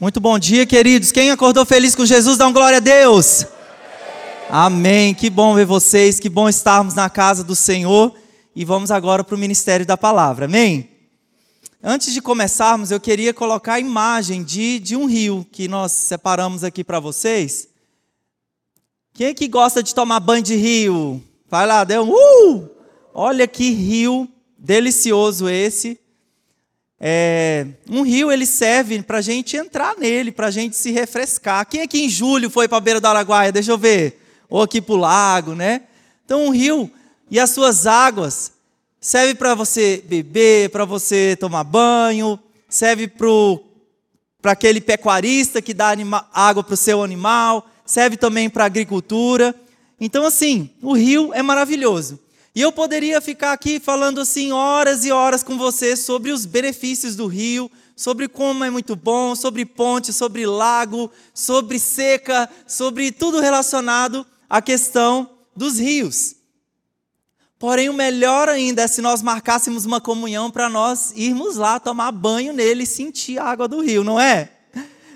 Muito bom dia, queridos. Quem acordou feliz com Jesus, dá um glória a Deus. Amém. Que bom ver vocês, que bom estarmos na casa do Senhor. E vamos agora para o ministério da palavra. Amém? Antes de começarmos, eu queria colocar a imagem de, de um rio que nós separamos aqui para vocês. Quem é que gosta de tomar banho de rio? Vai lá, deu um. Uh! Olha que rio delicioso esse. É, um rio ele serve para a gente entrar nele, para a gente se refrescar. Quem aqui em julho foi para a beira do Araguaia? Deixa eu ver. Ou aqui para o lago, né? Então um rio e as suas águas serve para você beber, para você tomar banho, serve para aquele pecuarista que dá anima, água para o seu animal, serve também para a agricultura. Então assim, o rio é maravilhoso. E eu poderia ficar aqui falando assim horas e horas com você sobre os benefícios do rio, sobre como é muito bom, sobre ponte, sobre lago, sobre seca, sobre tudo relacionado à questão dos rios. Porém, o melhor ainda é se nós marcássemos uma comunhão para nós irmos lá tomar banho nele e sentir a água do rio, não é?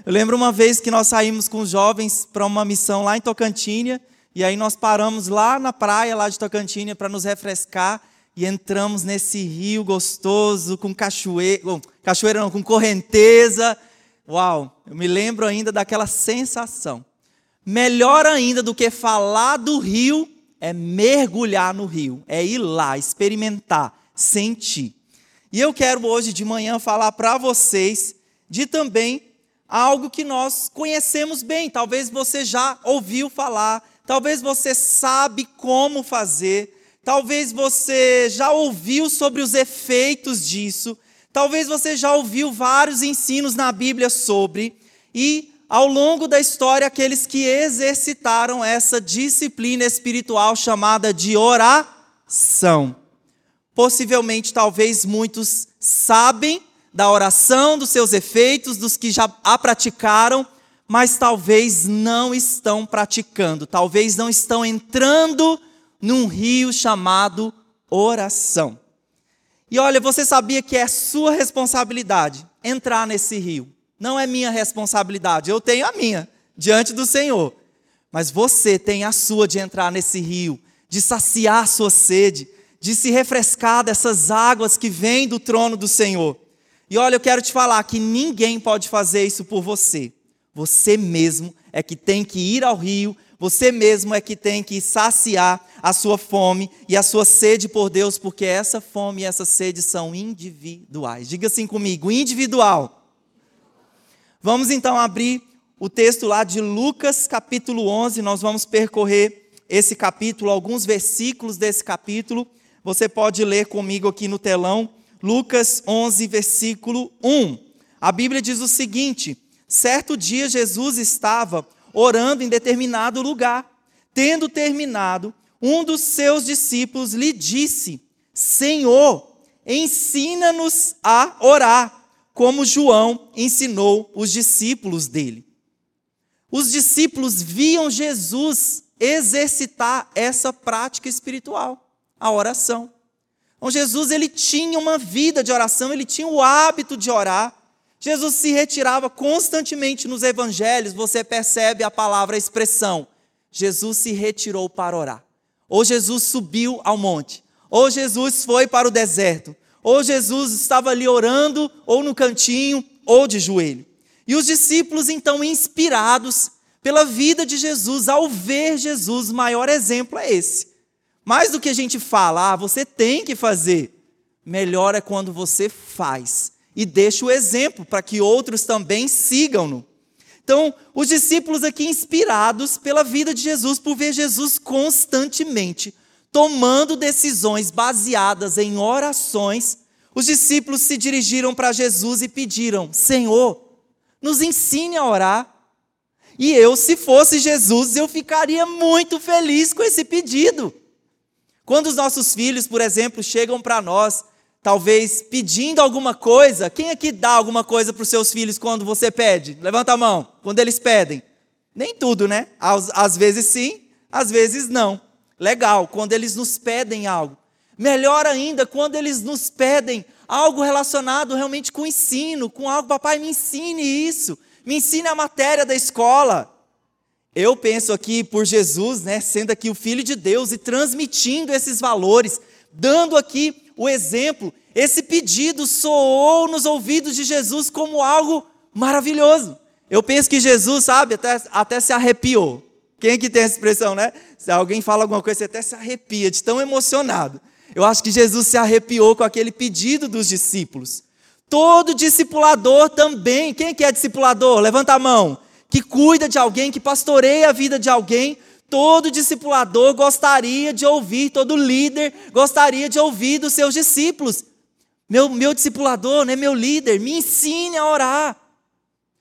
Eu lembro uma vez que nós saímos com os jovens para uma missão lá em Tocantins e aí nós paramos lá na praia, lá de Tocantins, para nos refrescar e entramos nesse rio gostoso, com cachoeira, cachoeira não, com correnteza. Uau, eu me lembro ainda daquela sensação. Melhor ainda do que falar do rio é mergulhar no rio, é ir lá, experimentar, sentir. E eu quero hoje de manhã falar para vocês de também algo que nós conhecemos bem, talvez você já ouviu falar, talvez você sabe como fazer, talvez você já ouviu sobre os efeitos disso, talvez você já ouviu vários ensinos na Bíblia sobre, e ao longo da história, aqueles que exercitaram essa disciplina espiritual chamada de oração. Possivelmente, talvez muitos sabem da oração, dos seus efeitos, dos que já a praticaram, mas talvez não estão praticando, talvez não estão entrando num rio chamado oração. E olha, você sabia que é sua responsabilidade entrar nesse rio. Não é minha responsabilidade, eu tenho a minha diante do Senhor. Mas você tem a sua de entrar nesse rio, de saciar sua sede, de se refrescar dessas águas que vêm do trono do Senhor. E olha, eu quero te falar que ninguém pode fazer isso por você. Você mesmo é que tem que ir ao rio, você mesmo é que tem que saciar a sua fome e a sua sede por Deus, porque essa fome e essa sede são individuais. Diga assim comigo: individual. Vamos então abrir o texto lá de Lucas, capítulo 11. Nós vamos percorrer esse capítulo, alguns versículos desse capítulo. Você pode ler comigo aqui no telão. Lucas 11, versículo 1. A Bíblia diz o seguinte: Certo dia Jesus estava orando em determinado lugar. Tendo terminado, um dos seus discípulos lhe disse: Senhor, ensina-nos a orar, como João ensinou os discípulos dele. Os discípulos viam Jesus exercitar essa prática espiritual, a oração. Então Jesus ele tinha uma vida de oração, ele tinha o hábito de orar. Jesus se retirava constantemente nos evangelhos, você percebe a palavra, a expressão. Jesus se retirou para orar. Ou Jesus subiu ao monte, ou Jesus foi para o deserto, ou Jesus estava ali orando, ou no cantinho, ou de joelho. E os discípulos, então, inspirados pela vida de Jesus, ao ver Jesus, o maior exemplo é esse. Mais do que a gente fala, ah, você tem que fazer, melhor é quando você faz e deixa o exemplo para que outros também sigam-no. Então, os discípulos aqui inspirados pela vida de Jesus, por ver Jesus constantemente tomando decisões baseadas em orações, os discípulos se dirigiram para Jesus e pediram: Senhor, nos ensine a orar. E eu, se fosse Jesus, eu ficaria muito feliz com esse pedido. Quando os nossos filhos, por exemplo, chegam para nós talvez pedindo alguma coisa. Quem aqui dá alguma coisa para os seus filhos quando você pede? Levanta a mão. Quando eles pedem. Nem tudo, né? Às, às vezes sim, às vezes não. Legal, quando eles nos pedem algo. Melhor ainda, quando eles nos pedem algo relacionado realmente com ensino, com algo, papai, me ensine isso, me ensine a matéria da escola. Eu penso aqui por Jesus, né, sendo aqui o Filho de Deus e transmitindo esses valores, dando aqui o exemplo. Esse pedido soou nos ouvidos de Jesus como algo maravilhoso. Eu penso que Jesus, sabe, até, até se arrepiou. Quem que tem essa expressão, né? Se alguém fala alguma coisa, você até se arrepia de tão emocionado. Eu acho que Jesus se arrepiou com aquele pedido dos discípulos. Todo discipulador também, quem que é discipulador? Levanta a mão. Que cuida de alguém, que pastoreia a vida de alguém, todo discipulador gostaria de ouvir, todo líder gostaria de ouvir dos seus discípulos. Meu, meu discipulador, né, meu líder, me ensine a orar.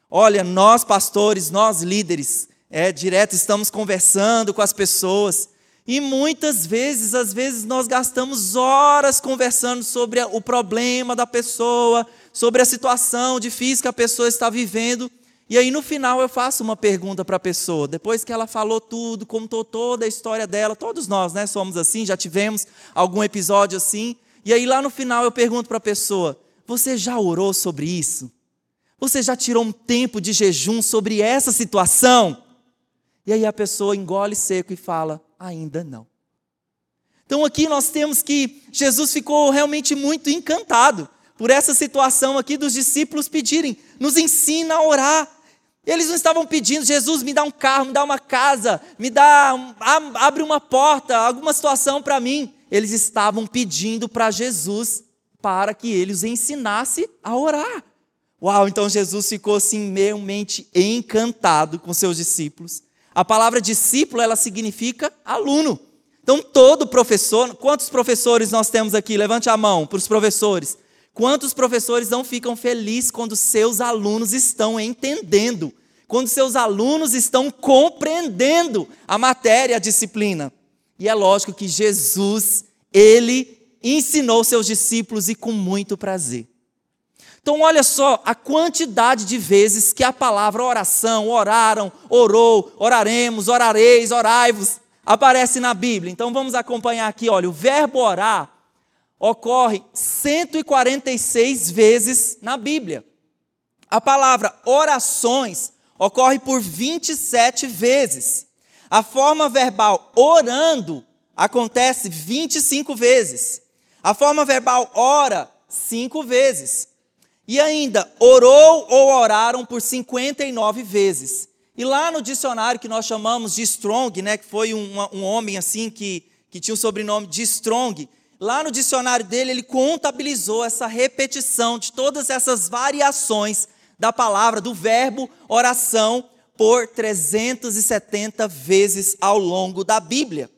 Olha, nós pastores, nós líderes, é, direto estamos conversando com as pessoas. E muitas vezes, às vezes, nós gastamos horas conversando sobre o problema da pessoa, sobre a situação difícil que a pessoa está vivendo. E aí, no final, eu faço uma pergunta para a pessoa. Depois que ela falou tudo, contou toda a história dela, todos nós né, somos assim, já tivemos algum episódio assim. E aí, lá no final, eu pergunto para a pessoa: Você já orou sobre isso? Você já tirou um tempo de jejum sobre essa situação? E aí a pessoa engole seco e fala: ainda não. Então aqui nós temos que Jesus ficou realmente muito encantado por essa situação aqui dos discípulos pedirem: nos ensina a orar. Eles não estavam pedindo, Jesus, me dá um carro, me dá uma casa, me dá, abre uma porta, alguma situação para mim. Eles estavam pedindo para Jesus para que ele os ensinasse a orar. Uau, então Jesus ficou assim realmente encantado com seus discípulos. A palavra discípulo, ela significa aluno. Então, todo professor, quantos professores nós temos aqui? Levante a mão para os professores. Quantos professores não ficam felizes quando seus alunos estão entendendo, quando seus alunos estão compreendendo a matéria, a disciplina? E é lógico que Jesus, ele ensinou seus discípulos e com muito prazer. Então, olha só a quantidade de vezes que a palavra oração, oraram, orou, oraremos, orareis, orai-vos, aparece na Bíblia. Então, vamos acompanhar aqui, olha, o verbo orar ocorre 146 vezes na Bíblia. A palavra orações ocorre por 27 vezes. A forma verbal orando acontece 25 vezes. A forma verbal ora, cinco vezes. E ainda, orou ou oraram por 59 vezes. E lá no dicionário que nós chamamos de Strong, né, que foi um, um homem assim que, que tinha o sobrenome de Strong, lá no dicionário dele ele contabilizou essa repetição de todas essas variações da palavra, do verbo oração, por 370 vezes ao longo da Bíblia.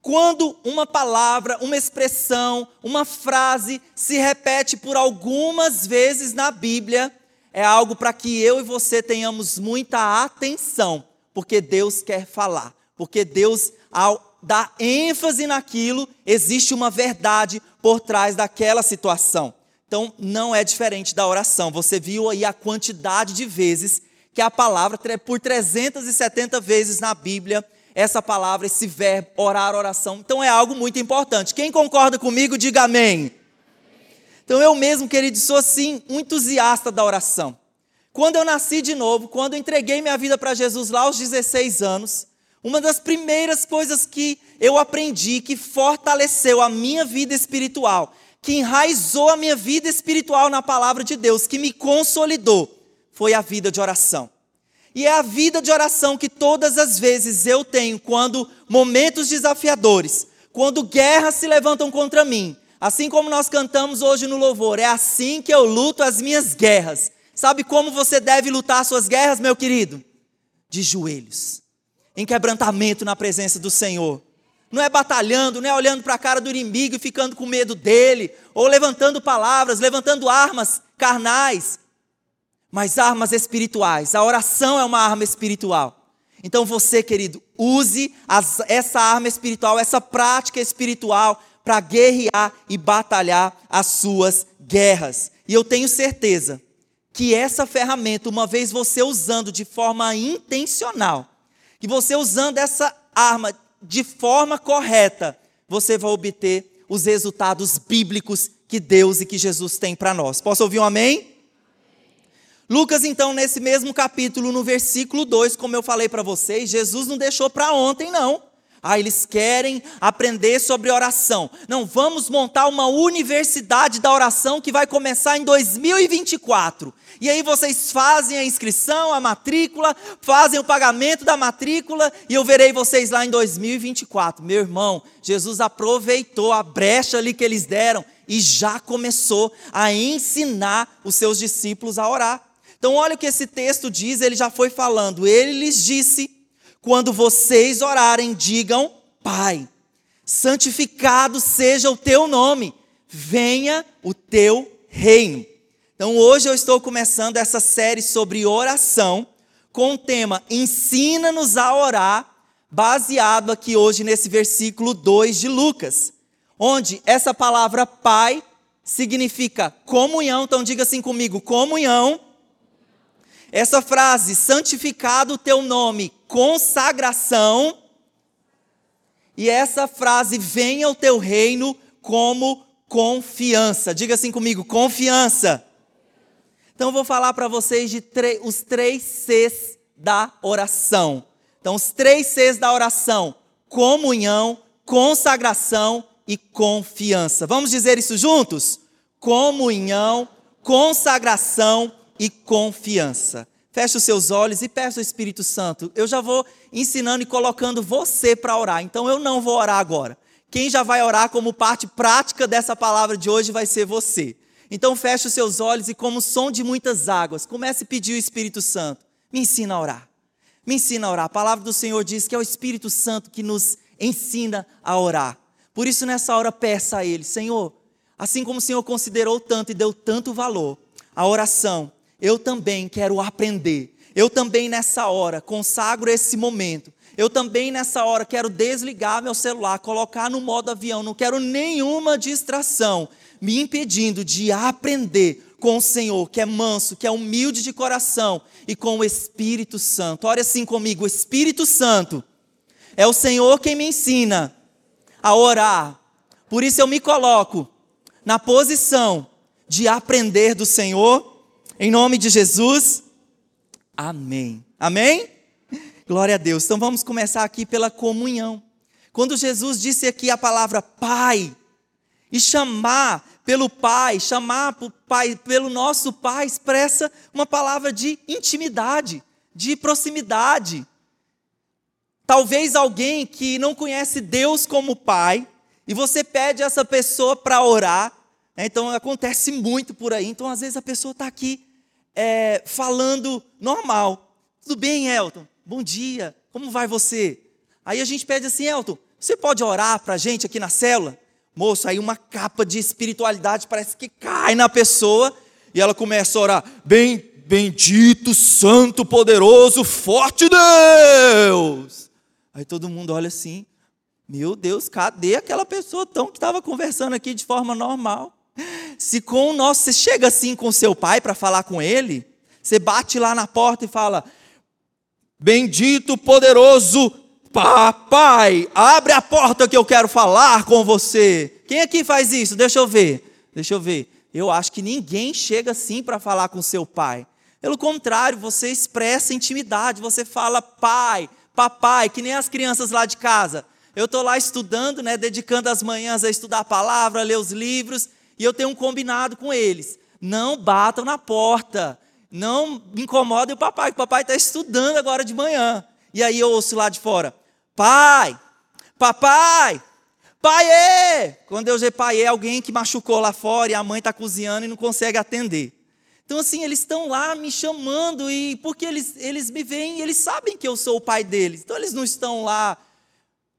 Quando uma palavra, uma expressão, uma frase se repete por algumas vezes na Bíblia, é algo para que eu e você tenhamos muita atenção, porque Deus quer falar, porque Deus, ao dar ênfase naquilo, existe uma verdade por trás daquela situação. Então, não é diferente da oração. Você viu aí a quantidade de vezes que a palavra, por 370 vezes na Bíblia, essa palavra, esse verbo, orar, oração. Então é algo muito importante. Quem concorda comigo, diga amém. Então eu mesmo, querido, sou assim, um entusiasta da oração. Quando eu nasci de novo, quando entreguei minha vida para Jesus lá aos 16 anos, uma das primeiras coisas que eu aprendi, que fortaleceu a minha vida espiritual, que enraizou a minha vida espiritual na palavra de Deus, que me consolidou, foi a vida de oração. E é a vida de oração que todas as vezes eu tenho quando momentos desafiadores, quando guerras se levantam contra mim, assim como nós cantamos hoje no louvor, é assim que eu luto as minhas guerras. Sabe como você deve lutar suas guerras, meu querido? De joelhos, em quebrantamento na presença do Senhor. Não é batalhando, não é olhando para a cara do inimigo e ficando com medo dele, ou levantando palavras, levantando armas carnais, mas armas espirituais. A oração é uma arma espiritual. Então você, querido, use as, essa arma espiritual, essa prática espiritual para guerrear e batalhar as suas guerras. E eu tenho certeza que essa ferramenta, uma vez você usando de forma intencional, que você usando essa arma de forma correta, você vai obter os resultados bíblicos que Deus e que Jesus tem para nós. Posso ouvir um amém? Lucas, então, nesse mesmo capítulo, no versículo 2, como eu falei para vocês, Jesus não deixou para ontem, não. Ah, eles querem aprender sobre oração. Não, vamos montar uma universidade da oração que vai começar em 2024. E aí vocês fazem a inscrição, a matrícula, fazem o pagamento da matrícula e eu verei vocês lá em 2024. Meu irmão, Jesus aproveitou a brecha ali que eles deram e já começou a ensinar os seus discípulos a orar. Então, olha o que esse texto diz, ele já foi falando. Ele lhes disse quando vocês orarem, digam: Pai, santificado seja o teu nome, venha o teu reino. Então hoje eu estou começando essa série sobre oração com o tema Ensina-nos a orar, baseado aqui hoje nesse versículo 2 de Lucas, onde essa palavra Pai significa comunhão, então diga assim comigo: comunhão. Essa frase, santificado o teu nome, consagração. E essa frase, venha o teu reino como confiança. Diga assim comigo, confiança. Então eu vou falar para vocês de os três Cs da oração. Então, os três Cs da oração: comunhão, consagração e confiança. Vamos dizer isso juntos? Comunhão, consagração e confiança. Feche os seus olhos e peça o Espírito Santo. Eu já vou ensinando e colocando você para orar. Então eu não vou orar agora. Quem já vai orar como parte prática dessa palavra de hoje vai ser você. Então feche os seus olhos e como som de muitas águas, comece a pedir o Espírito Santo. Me ensina a orar. Me ensina a orar. A palavra do Senhor diz que é o Espírito Santo que nos ensina a orar. Por isso nessa hora peça a ele, Senhor, assim como o Senhor considerou tanto e deu tanto valor, a oração eu também quero aprender. Eu também nessa hora consagro esse momento. Eu também nessa hora quero desligar meu celular, colocar no modo avião. Não quero nenhuma distração me impedindo de aprender com o Senhor, que é manso, que é humilde de coração e com o Espírito Santo. Ore assim comigo: Espírito Santo é o Senhor quem me ensina a orar. Por isso eu me coloco na posição de aprender do Senhor em nome de Jesus, amém. Amém? Glória a Deus. Então vamos começar aqui pela comunhão. Quando Jesus disse aqui a palavra Pai, e chamar pelo Pai, chamar pai, pelo nosso Pai, expressa uma palavra de intimidade, de proximidade. Talvez alguém que não conhece Deus como Pai, e você pede essa pessoa para orar? Então acontece muito por aí. Então, às vezes, a pessoa está aqui é, falando normal. Tudo bem, Elton? Bom dia. Como vai você? Aí a gente pede assim, Elton, você pode orar para a gente aqui na célula? Moço, aí uma capa de espiritualidade parece que cai na pessoa e ela começa a orar. Bem, bendito, santo, poderoso, forte Deus. Aí todo mundo olha assim, meu Deus, cadê aquela pessoa tão que estava conversando aqui de forma normal? Se com o nosso, você chega assim com seu pai para falar com ele, você bate lá na porta e fala: Bendito, poderoso papai, abre a porta que eu quero falar com você. Quem aqui faz isso? Deixa eu ver. Deixa eu ver. Eu acho que ninguém chega assim para falar com seu pai. Pelo contrário, você expressa intimidade, você fala pai, papai, que nem as crianças lá de casa. Eu estou lá estudando, né, dedicando as manhãs a estudar a palavra, a ler os livros, e eu tenho um combinado com eles: não batam na porta, não incomodem o papai, que o papai está estudando agora de manhã. E aí eu ouço lá de fora: pai, papai, pai é! Quando eu dizer pai é alguém que machucou lá fora e a mãe está cozinhando e não consegue atender. Então, assim, eles estão lá me chamando e porque eles, eles me veem, eles sabem que eu sou o pai deles. Então, eles não estão lá,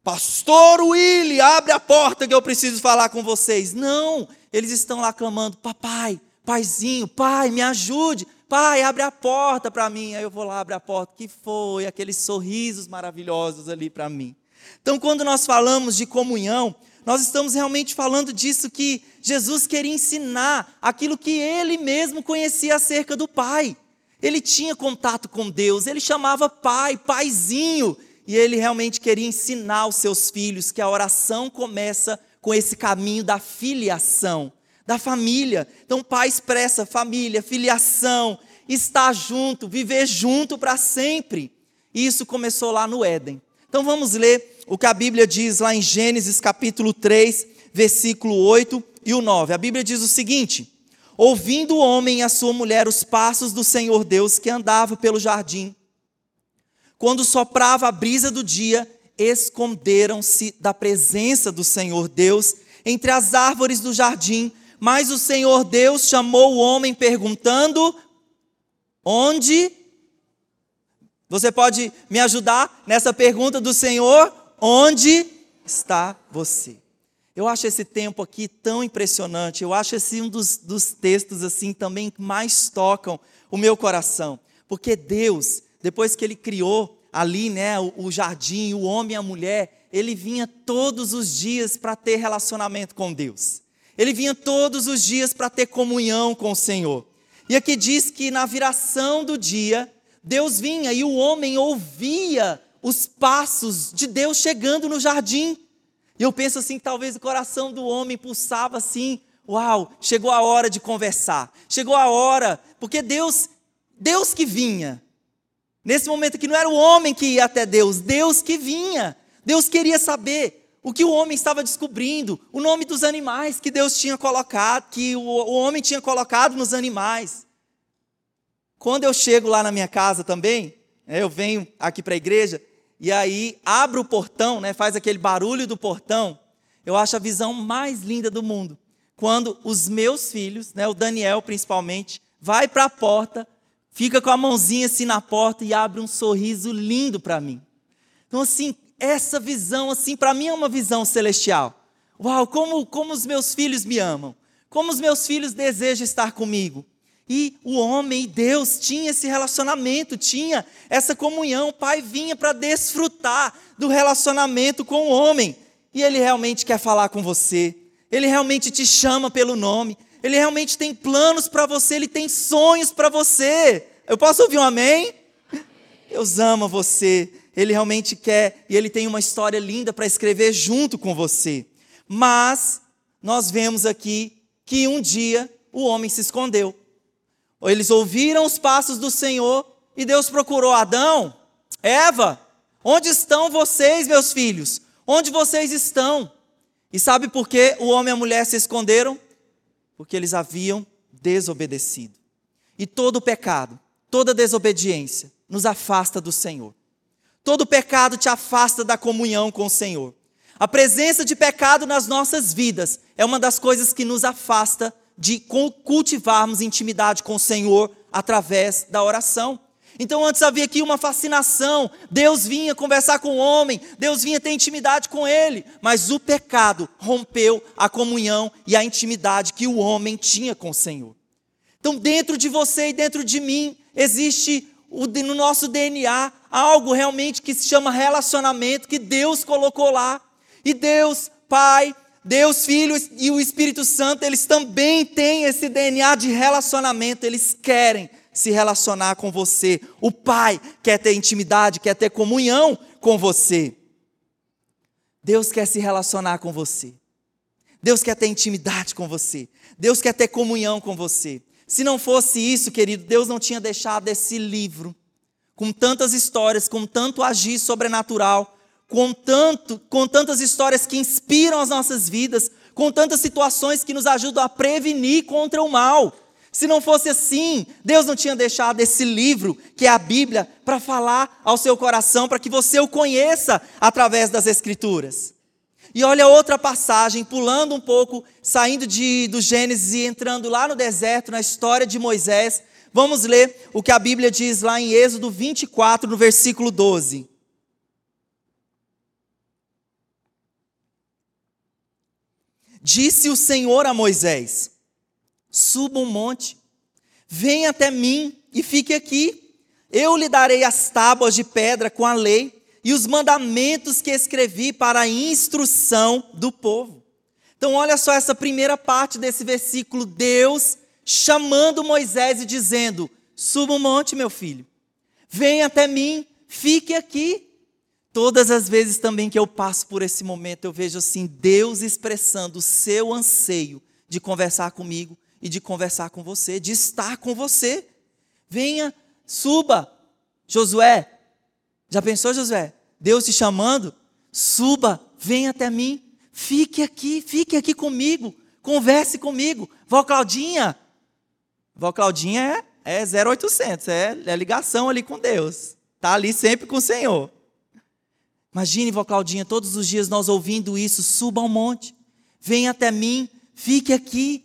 Pastor Willy, abre a porta que eu preciso falar com vocês. Não, eles estão lá clamando: Papai, paizinho, pai, me ajude. Pai, abre a porta para mim. Aí eu vou lá, abre a porta. Que foi? Aqueles sorrisos maravilhosos ali para mim. Então, quando nós falamos de comunhão, nós estamos realmente falando disso que Jesus queria ensinar aquilo que ele mesmo conhecia acerca do Pai. Ele tinha contato com Deus, ele chamava Pai, Paizinho, e ele realmente queria ensinar aos seus filhos que a oração começa com esse caminho da filiação, da família. Então, pai expressa família, filiação, estar junto, viver junto para sempre. E isso começou lá no Éden. Então vamos ler o que a Bíblia diz lá em Gênesis capítulo 3, versículo 8 e o 9. A Bíblia diz o seguinte: Ouvindo o homem e a sua mulher os passos do Senhor Deus que andava pelo jardim, quando soprava a brisa do dia, esconderam-se da presença do Senhor Deus entre as árvores do jardim. Mas o Senhor Deus chamou o homem perguntando: Onde? Você pode me ajudar nessa pergunta do Senhor? Onde está você? Eu acho esse tempo aqui tão impressionante. Eu acho esse um dos, dos textos assim também que mais tocam o meu coração, porque Deus, depois que Ele criou ali, né, o, jardim, o homem e a mulher, ele vinha todos os dias para ter relacionamento com Deus. Ele vinha todos os dias para ter comunhão com o Senhor. E aqui diz que na viração do dia, Deus vinha e o homem ouvia os passos de Deus chegando no jardim. E eu penso assim, talvez o coração do homem pulsava assim, uau, chegou a hora de conversar. Chegou a hora, porque Deus, Deus que vinha. Nesse momento que não era o homem que ia até Deus, Deus que vinha. Deus queria saber o que o homem estava descobrindo, o nome dos animais que Deus tinha colocado, que o, o homem tinha colocado nos animais. Quando eu chego lá na minha casa também, né, eu venho aqui para a igreja, e aí abre o portão, né, faz aquele barulho do portão, eu acho a visão mais linda do mundo. Quando os meus filhos, né, o Daniel principalmente, vai para a porta, fica com a mãozinha assim na porta e abre um sorriso lindo para mim. Então assim, essa visão, assim, para mim é uma visão celestial. Uau, como, como os meus filhos me amam. Como os meus filhos desejam estar comigo. E o homem e Deus tinha esse relacionamento, tinha essa comunhão. O pai vinha para desfrutar do relacionamento com o homem. E ele realmente quer falar com você. Ele realmente te chama pelo nome. Ele realmente tem planos para você, ele tem sonhos para você. Eu posso ouvir um amém? Deus ama você. Ele realmente quer e ele tem uma história linda para escrever junto com você. Mas nós vemos aqui que um dia o homem se escondeu. Eles ouviram os passos do Senhor e Deus procurou Adão, Eva, onde estão vocês, meus filhos? Onde vocês estão? E sabe por que o homem e a mulher se esconderam? Porque eles haviam desobedecido. E todo pecado, toda desobediência nos afasta do Senhor. Todo pecado te afasta da comunhão com o Senhor. A presença de pecado nas nossas vidas é uma das coisas que nos afasta de cultivarmos intimidade com o Senhor através da oração. Então antes havia aqui uma fascinação, Deus vinha conversar com o homem, Deus vinha ter intimidade com ele, mas o pecado rompeu a comunhão e a intimidade que o homem tinha com o Senhor. Então dentro de você e dentro de mim existe no nosso DNA algo realmente que se chama relacionamento, que Deus colocou lá. E Deus, Pai, Deus, Filho e o Espírito Santo, eles também têm esse DNA de relacionamento, eles querem se relacionar com você. O Pai quer ter intimidade, quer ter comunhão com você. Deus quer se relacionar com você. Deus quer ter intimidade com você. Deus quer ter comunhão com você. Se não fosse isso, querido, Deus não tinha deixado esse livro com tantas histórias, com tanto agir sobrenatural, com, tanto, com tantas histórias que inspiram as nossas vidas, com tantas situações que nos ajudam a prevenir contra o mal. Se não fosse assim, Deus não tinha deixado esse livro, que é a Bíblia, para falar ao seu coração, para que você o conheça através das Escrituras. E olha outra passagem, pulando um pouco, saindo de, do Gênesis e entrando lá no deserto, na história de Moisés. Vamos ler o que a Bíblia diz lá em Êxodo 24, no versículo 12. Disse o Senhor a Moisés: Suba um monte, venha até mim e fique aqui. Eu lhe darei as tábuas de pedra com a lei e os mandamentos que escrevi para a instrução do povo. Então, olha só essa primeira parte desse versículo: Deus chamando Moisés e dizendo: Suba um monte, meu filho, venha até mim, fique aqui. Todas as vezes também que eu passo por esse momento, eu vejo assim Deus expressando o seu anseio de conversar comigo e de conversar com você, de estar com você. Venha, suba. Josué, já pensou, Josué? Deus te chamando? Suba, venha até mim. Fique aqui, fique aqui comigo. Converse comigo. Vó Claudinha. Vó Claudinha é, é 0800, é, é ligação ali com Deus. Está ali sempre com o Senhor. Imagine, vó Claudinha, todos os dias nós ouvindo isso, suba ao monte, venha até mim, fique aqui.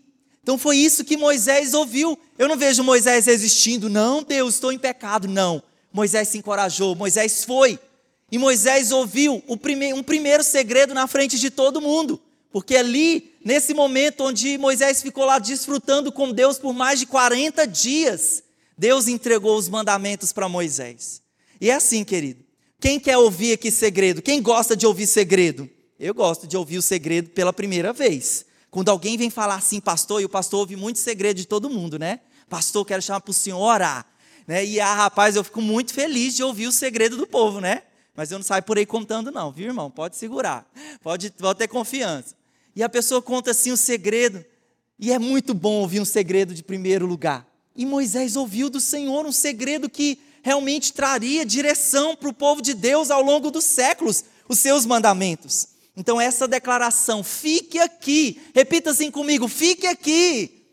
Então foi isso que Moisés ouviu. Eu não vejo Moisés resistindo, não, Deus, estou em pecado, não. Moisés se encorajou, Moisés foi. E Moisés ouviu prime um primeiro segredo na frente de todo mundo. Porque ali, nesse momento onde Moisés ficou lá desfrutando com Deus por mais de 40 dias, Deus entregou os mandamentos para Moisés. E é assim, querido. Quem quer ouvir aqui segredo? Quem gosta de ouvir segredo? Eu gosto de ouvir o segredo pela primeira vez. Quando alguém vem falar assim, pastor, e o pastor ouve muito segredo de todo mundo, né? Pastor, quero chamar para o senhor orar. Né? E, ah, rapaz, eu fico muito feliz de ouvir o segredo do povo, né? Mas eu não saio por aí contando, não, viu, irmão? Pode segurar. Pode, pode ter confiança. E a pessoa conta assim o segredo. E é muito bom ouvir um segredo de primeiro lugar. E Moisés ouviu do Senhor um segredo que realmente traria direção para o povo de Deus ao longo dos séculos, os seus mandamentos. Então, essa declaração, fique aqui, repita assim comigo: fique aqui.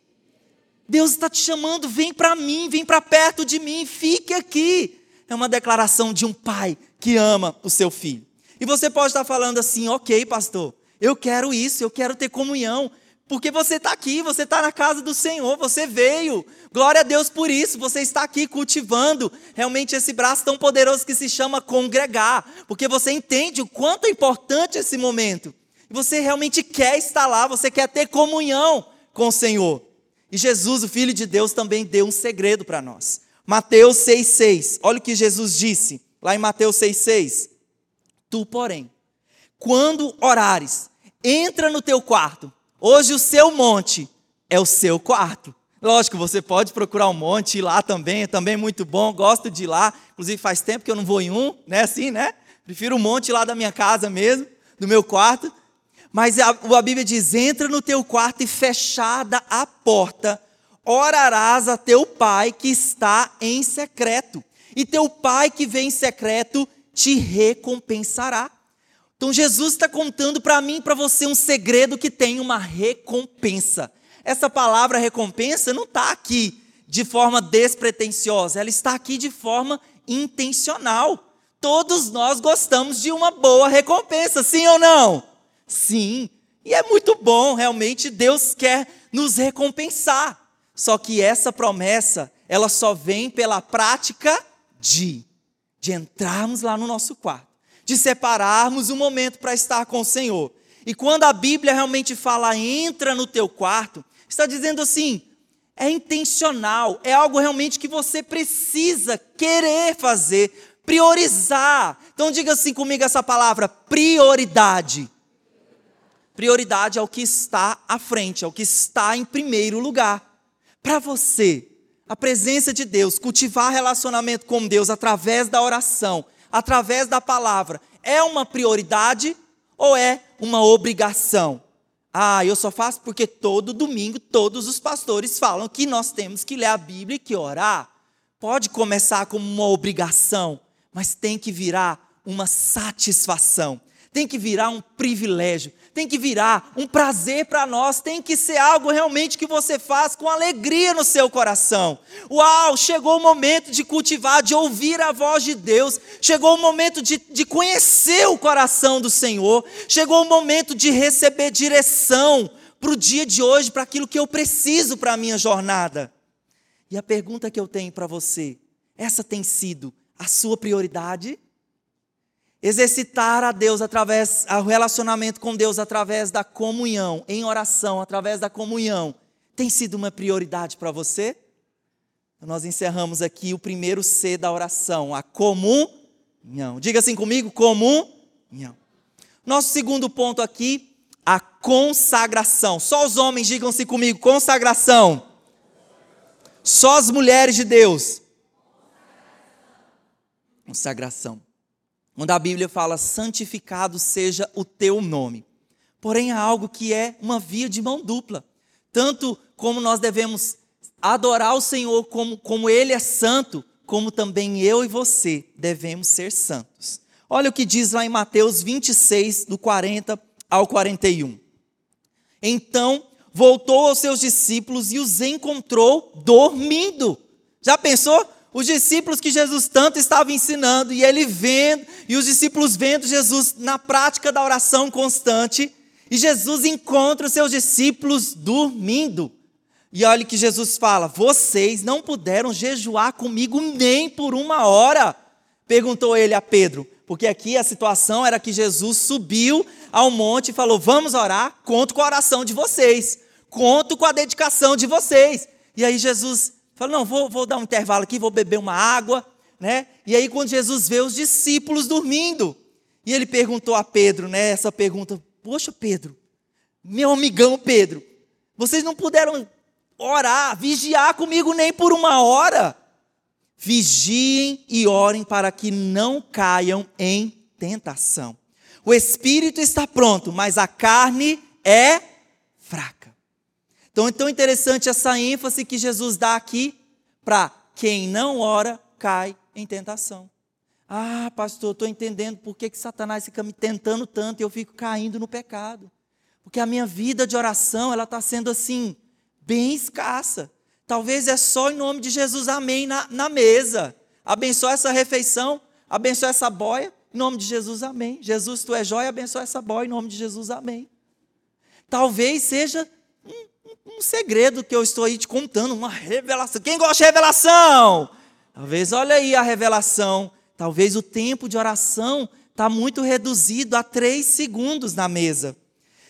Deus está te chamando, vem para mim, vem para perto de mim, fique aqui. É uma declaração de um pai que ama o seu filho. E você pode estar falando assim, ok, pastor, eu quero isso, eu quero ter comunhão, porque você está aqui, você está na casa do Senhor, você veio. Glória a Deus por isso, você está aqui cultivando realmente esse braço tão poderoso que se chama congregar, porque você entende o quanto é importante esse momento. E você realmente quer estar lá, você quer ter comunhão com o Senhor. E Jesus, o Filho de Deus, também deu um segredo para nós. Mateus 6,6. Olha o que Jesus disse lá em Mateus 6,6. Tu, porém, quando orares, entra no teu quarto Hoje o seu monte é o seu quarto. Lógico, você pode procurar um monte, ir lá também, é também muito bom, gosto de ir lá. Inclusive faz tempo que eu não vou em um, né? Assim, né? Prefiro um monte lá da minha casa mesmo, do meu quarto. Mas a, a Bíblia diz: entra no teu quarto e fechada a porta, orarás a teu pai que está em secreto. E teu pai que vem em secreto te recompensará. Então Jesus está contando para mim para você um segredo que tem uma recompensa. Essa palavra recompensa não está aqui de forma despretensiosa, ela está aqui de forma intencional. Todos nós gostamos de uma boa recompensa, sim ou não? Sim. E é muito bom, realmente Deus quer nos recompensar. Só que essa promessa, ela só vem pela prática de de entrarmos lá no nosso quarto de separarmos um momento para estar com o Senhor. E quando a Bíblia realmente fala, entra no teu quarto, está dizendo assim, é intencional, é algo realmente que você precisa querer fazer, priorizar. Então diga assim comigo essa palavra, prioridade. Prioridade é o que está à frente, é o que está em primeiro lugar. Para você, a presença de Deus, cultivar relacionamento com Deus através da oração, através da palavra é uma prioridade ou é uma obrigação? Ah, eu só faço porque todo domingo todos os pastores falam que nós temos que ler a Bíblia e que orar. Pode começar como uma obrigação, mas tem que virar uma satisfação, tem que virar um privilégio, tem que virar um prazer para nós, tem que ser algo realmente que você faz com alegria no seu coração. Uau, chegou o momento de cultivar, de ouvir a voz de Deus, chegou o momento de, de conhecer o coração do Senhor, chegou o momento de receber direção para o dia de hoje, para aquilo que eu preciso para a minha jornada. E a pergunta que eu tenho para você, essa tem sido a sua prioridade? Exercitar a Deus através, o relacionamento com Deus através da comunhão, em oração, através da comunhão, tem sido uma prioridade para você? Nós encerramos aqui o primeiro C da oração, a comunhão. Diga assim comigo, comunhão. Nosso segundo ponto aqui, a consagração. Só os homens digam-se comigo, consagração. Só as mulheres de Deus. Consagração. Quando a Bíblia fala santificado seja o teu nome. Porém, há algo que é uma via de mão dupla. Tanto como nós devemos adorar o Senhor como, como Ele é santo, como também eu e você devemos ser santos. Olha o que diz lá em Mateus 26, do 40 ao 41. Então voltou aos seus discípulos e os encontrou dormindo. Já pensou? Os discípulos que Jesus tanto estava ensinando, e ele vendo, e os discípulos vendo Jesus na prática da oração constante, e Jesus encontra os seus discípulos dormindo. E olha que Jesus fala: Vocês não puderam jejuar comigo nem por uma hora. Perguntou ele a Pedro, porque aqui a situação era que Jesus subiu ao monte e falou: Vamos orar, conto com a oração de vocês, conto com a dedicação de vocês. E aí Jesus falou: Não, vou, vou dar um intervalo aqui, vou beber uma água. Né? E aí, quando Jesus vê os discípulos dormindo, e ele perguntou a Pedro, né, essa pergunta: Poxa, Pedro, meu amigão Pedro, vocês não puderam orar, vigiar comigo nem por uma hora? Vigiem e orem para que não caiam em tentação. O espírito está pronto, mas a carne é. Então é tão interessante essa ênfase que Jesus dá aqui para quem não ora cai em tentação. Ah, pastor, estou entendendo por que, que Satanás fica me tentando tanto e eu fico caindo no pecado. Porque a minha vida de oração, ela está sendo assim, bem escassa. Talvez é só em nome de Jesus, amém, na, na mesa. Abençoa essa refeição, abençoa essa boia, em nome de Jesus, amém. Jesus, tu é jóia, abençoa essa boia, em nome de Jesus, amém. Talvez seja um, segredo que eu estou aí te contando, uma revelação. Quem gosta de revelação? Talvez, olha aí a revelação Talvez o tempo de oração está muito reduzido a três segundos na mesa.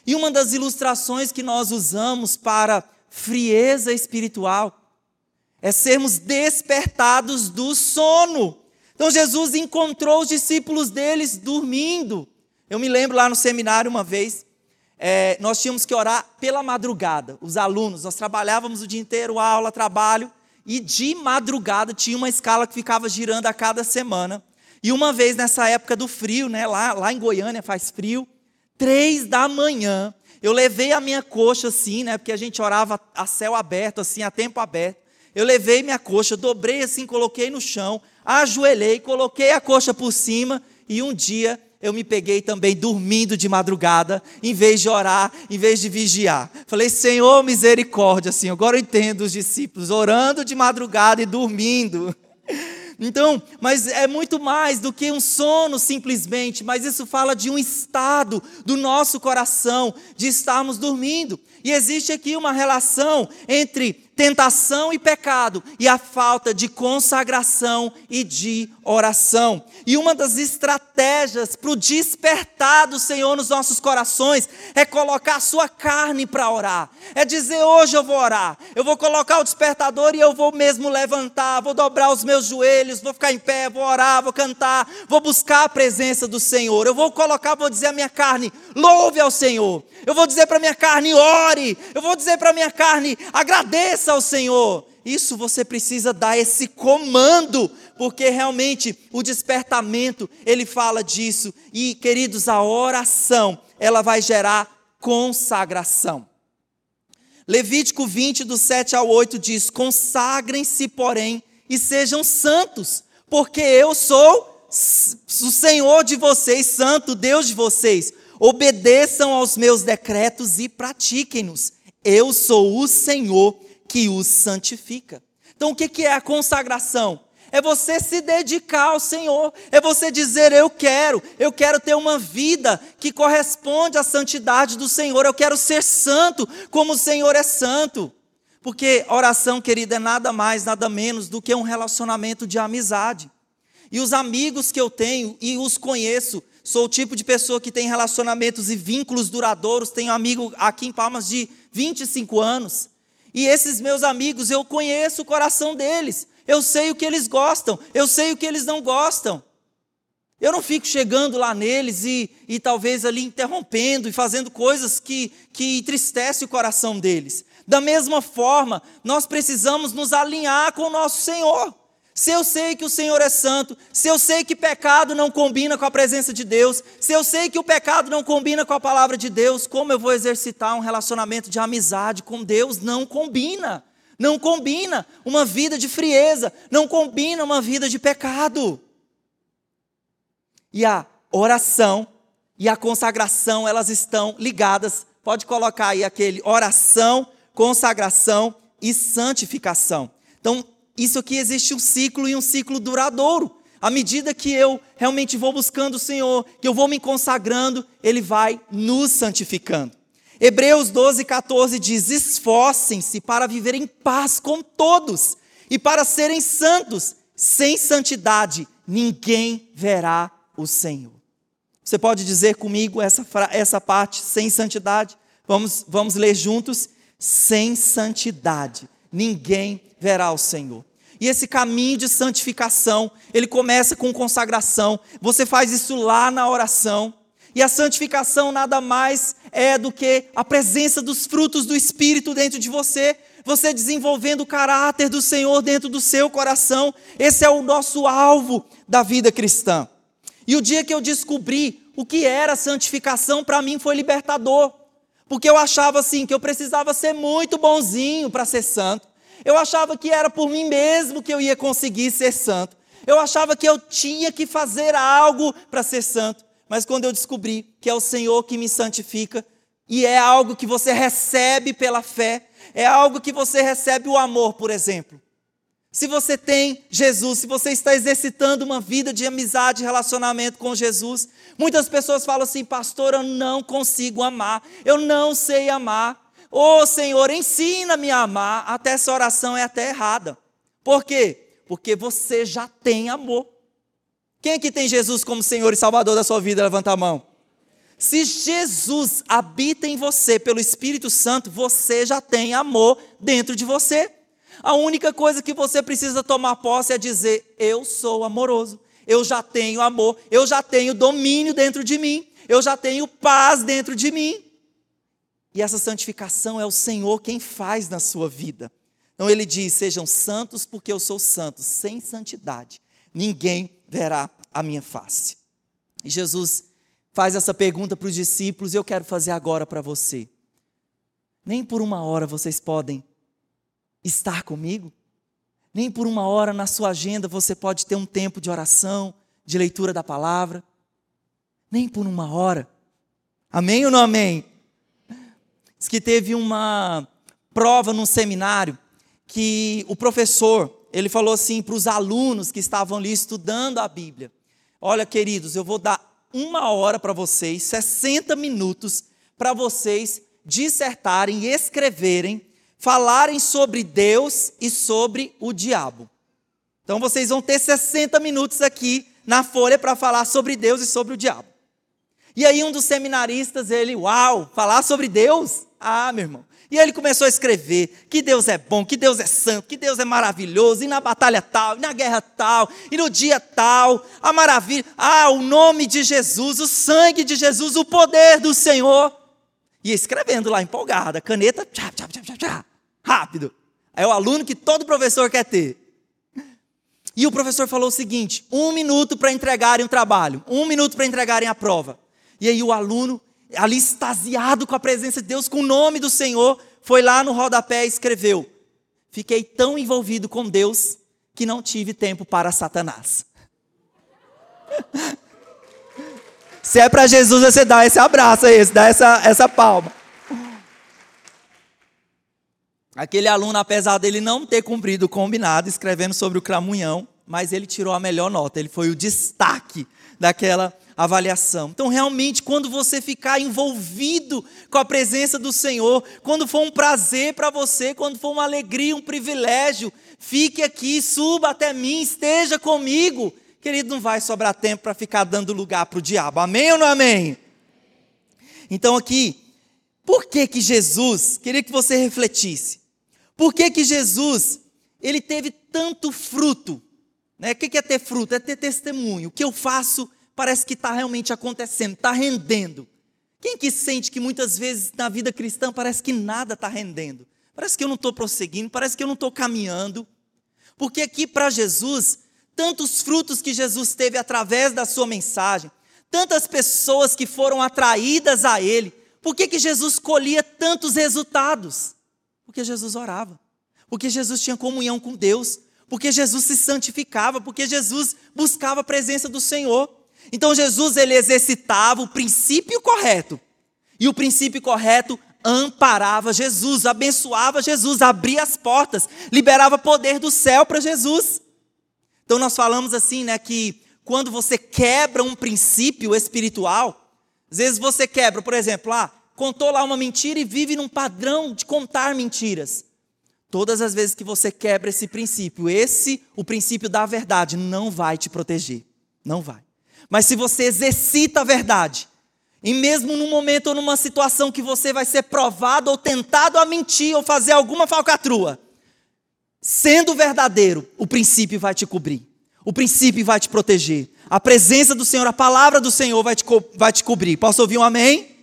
E uma das ilustrações que nós usamos para frieza espiritual é sermos despertados do sono. Então Jesus encontrou os discípulos deles dormindo. Eu me lembro lá no seminário uma vez, é, nós tínhamos que orar pela madrugada, os alunos, nós trabalhávamos o dia inteiro, aula, trabalho, e de madrugada tinha uma escala que ficava girando a cada semana. E uma vez nessa época do frio, né, lá, lá em Goiânia faz frio, três da manhã, eu levei a minha coxa assim, né, porque a gente orava a céu aberto, assim, a tempo aberto. Eu levei minha coxa, dobrei assim, coloquei no chão, ajoelhei, coloquei a coxa por cima e um dia eu me peguei também dormindo de madrugada, em vez de orar, em vez de vigiar. Falei, Senhor, misericórdia, assim, agora eu entendo os discípulos orando de madrugada e dormindo. Então, mas é muito mais do que um sono simplesmente, mas isso fala de um estado do nosso coração, de estarmos dormindo. E existe aqui uma relação entre tentação e pecado, e a falta de consagração e de oração. E uma das estratégias para o despertar do Senhor nos nossos corações é colocar a sua carne para orar. É dizer: hoje eu vou orar, eu vou colocar o despertador e eu vou mesmo levantar, vou dobrar os meus joelhos, vou ficar em pé, vou orar, vou cantar, vou buscar a presença do Senhor. Eu vou colocar, vou dizer à minha carne: louve ao Senhor. Eu vou dizer para minha carne: ore. Eu vou dizer para minha carne: agradeça ao Senhor. Isso você precisa dar esse comando, porque realmente o despertamento, ele fala disso. E, queridos, a oração, ela vai gerar consagração. Levítico 20, do 7 ao 8 diz: Consagrem-se, porém, e sejam santos, porque eu sou o Senhor de vocês, santo Deus de vocês. Obedeçam aos meus decretos e pratiquem-nos. Eu sou o Senhor que os santifica. Então, o que é a consagração? É você se dedicar ao Senhor, é você dizer: Eu quero, eu quero ter uma vida que corresponde à santidade do Senhor, eu quero ser santo como o Senhor é santo. Porque oração, querida, é nada mais, nada menos do que um relacionamento de amizade. E os amigos que eu tenho e os conheço, sou o tipo de pessoa que tem relacionamentos e vínculos duradouros. Tenho um amigo aqui em Palmas de 25 anos. E esses meus amigos, eu conheço o coração deles. Eu sei o que eles gostam, eu sei o que eles não gostam. Eu não fico chegando lá neles e, e talvez ali interrompendo e fazendo coisas que, que entristecem o coração deles. Da mesma forma, nós precisamos nos alinhar com o nosso Senhor. Se eu sei que o Senhor é santo, se eu sei que pecado não combina com a presença de Deus, se eu sei que o pecado não combina com a palavra de Deus, como eu vou exercitar um relacionamento de amizade com Deus? Não combina. Não combina uma vida de frieza, não combina uma vida de pecado. E a oração e a consagração, elas estão ligadas. Pode colocar aí aquele oração, consagração e santificação. Então, isso aqui existe um ciclo e um ciclo duradouro. À medida que eu realmente vou buscando o Senhor, que eu vou me consagrando, Ele vai nos santificando. Hebreus 12, 14 diz: Esforcem-se para viver em paz com todos e para serem santos. Sem santidade, ninguém verá o Senhor. Você pode dizer comigo essa, essa parte, sem santidade? Vamos, vamos ler juntos? Sem santidade, ninguém verá o Senhor. E esse caminho de santificação, ele começa com consagração. Você faz isso lá na oração. E a santificação nada mais é do que a presença dos frutos do Espírito dentro de você. Você desenvolvendo o caráter do Senhor dentro do seu coração. Esse é o nosso alvo da vida cristã. E o dia que eu descobri o que era santificação, para mim foi libertador. Porque eu achava assim que eu precisava ser muito bonzinho para ser santo. Eu achava que era por mim mesmo que eu ia conseguir ser santo. Eu achava que eu tinha que fazer algo para ser santo. Mas quando eu descobri que é o Senhor que me santifica, e é algo que você recebe pela fé, é algo que você recebe o amor, por exemplo. Se você tem Jesus, se você está exercitando uma vida de amizade, relacionamento com Jesus, muitas pessoas falam assim, pastor, eu não consigo amar, eu não sei amar. Ô oh, Senhor, ensina-me a amar. Até essa oração é até errada. Por quê? Porque você já tem amor. Quem aqui tem Jesus como Senhor e Salvador da sua vida? Levanta a mão. Se Jesus habita em você pelo Espírito Santo, você já tem amor dentro de você. A única coisa que você precisa tomar posse é dizer: Eu sou amoroso, eu já tenho amor, eu já tenho domínio dentro de mim, eu já tenho paz dentro de mim. E essa santificação é o Senhor quem faz na sua vida. Então ele diz: Sejam santos, porque eu sou santo. Sem santidade, ninguém verá a minha face. E Jesus faz essa pergunta para os discípulos e eu quero fazer agora para você. Nem por uma hora vocês podem estar comigo? Nem por uma hora na sua agenda você pode ter um tempo de oração, de leitura da palavra? Nem por uma hora. Amém ou não amém? Diz que teve uma prova num seminário que o professor, ele falou assim para os alunos que estavam ali estudando a Bíblia: Olha, queridos, eu vou dar uma hora para vocês, 60 minutos para vocês dissertarem escreverem falarem sobre Deus e sobre o diabo. Então vocês vão ter 60 minutos aqui na folha para falar sobre Deus e sobre o diabo. E aí um dos seminaristas, ele, uau, falar sobre Deus? Ah, meu irmão. E ele começou a escrever que Deus é bom, que Deus é santo, que Deus é maravilhoso, e na batalha tal, e na guerra tal, e no dia tal, a maravilha, ah, o nome de Jesus, o sangue de Jesus, o poder do Senhor. E escrevendo lá empolgada, caneta, tchá, tchá, tchá, tchá, tchá, rápido. É o aluno que todo professor quer ter. E o professor falou o seguinte: um minuto para entregarem o trabalho, um minuto para entregarem a prova. E aí o aluno, ali extasiado com a presença de Deus, com o nome do Senhor, foi lá no rodapé e escreveu: Fiquei tão envolvido com Deus que não tive tempo para Satanás. Se é para Jesus, você dá esse abraço aí, dá essa, essa palma. Aquele aluno, apesar dele não ter cumprido o combinado, escrevendo sobre o cramunhão, mas ele tirou a melhor nota, ele foi o destaque daquela avaliação. Então, realmente, quando você ficar envolvido com a presença do Senhor, quando for um prazer para você, quando for uma alegria, um privilégio, fique aqui, suba até mim, esteja comigo querido, não vai sobrar tempo para ficar dando lugar para o diabo. Amém ou não amém? Então aqui, por que que Jesus, queria que você refletisse, por que que Jesus, ele teve tanto fruto? Né? O que é ter fruto? É ter testemunho. O que eu faço parece que está realmente acontecendo, está rendendo. Quem que sente que muitas vezes na vida cristã parece que nada está rendendo? Parece que eu não estou prosseguindo, parece que eu não estou caminhando. Porque aqui para Jesus, tantos frutos que Jesus teve através da sua mensagem, tantas pessoas que foram atraídas a Ele, por que, que Jesus colhia tantos resultados? Porque Jesus orava, porque Jesus tinha comunhão com Deus, porque Jesus se santificava, porque Jesus buscava a presença do Senhor. Então Jesus ele exercitava o princípio correto. E o princípio correto amparava Jesus, abençoava Jesus, abria as portas, liberava poder do céu para Jesus. Então nós falamos assim, né, que quando você quebra um princípio espiritual, às vezes você quebra, por exemplo, ah, contou lá uma mentira e vive num padrão de contar mentiras. Todas as vezes que você quebra esse princípio, esse, o princípio da verdade, não vai te proteger. Não vai. Mas se você exercita a verdade, e mesmo num momento ou numa situação que você vai ser provado ou tentado a mentir ou fazer alguma falcatrua, sendo verdadeiro, o princípio vai te cobrir. O princípio vai te proteger. A presença do Senhor, a palavra do Senhor vai te, vai te cobrir. Posso ouvir um amém?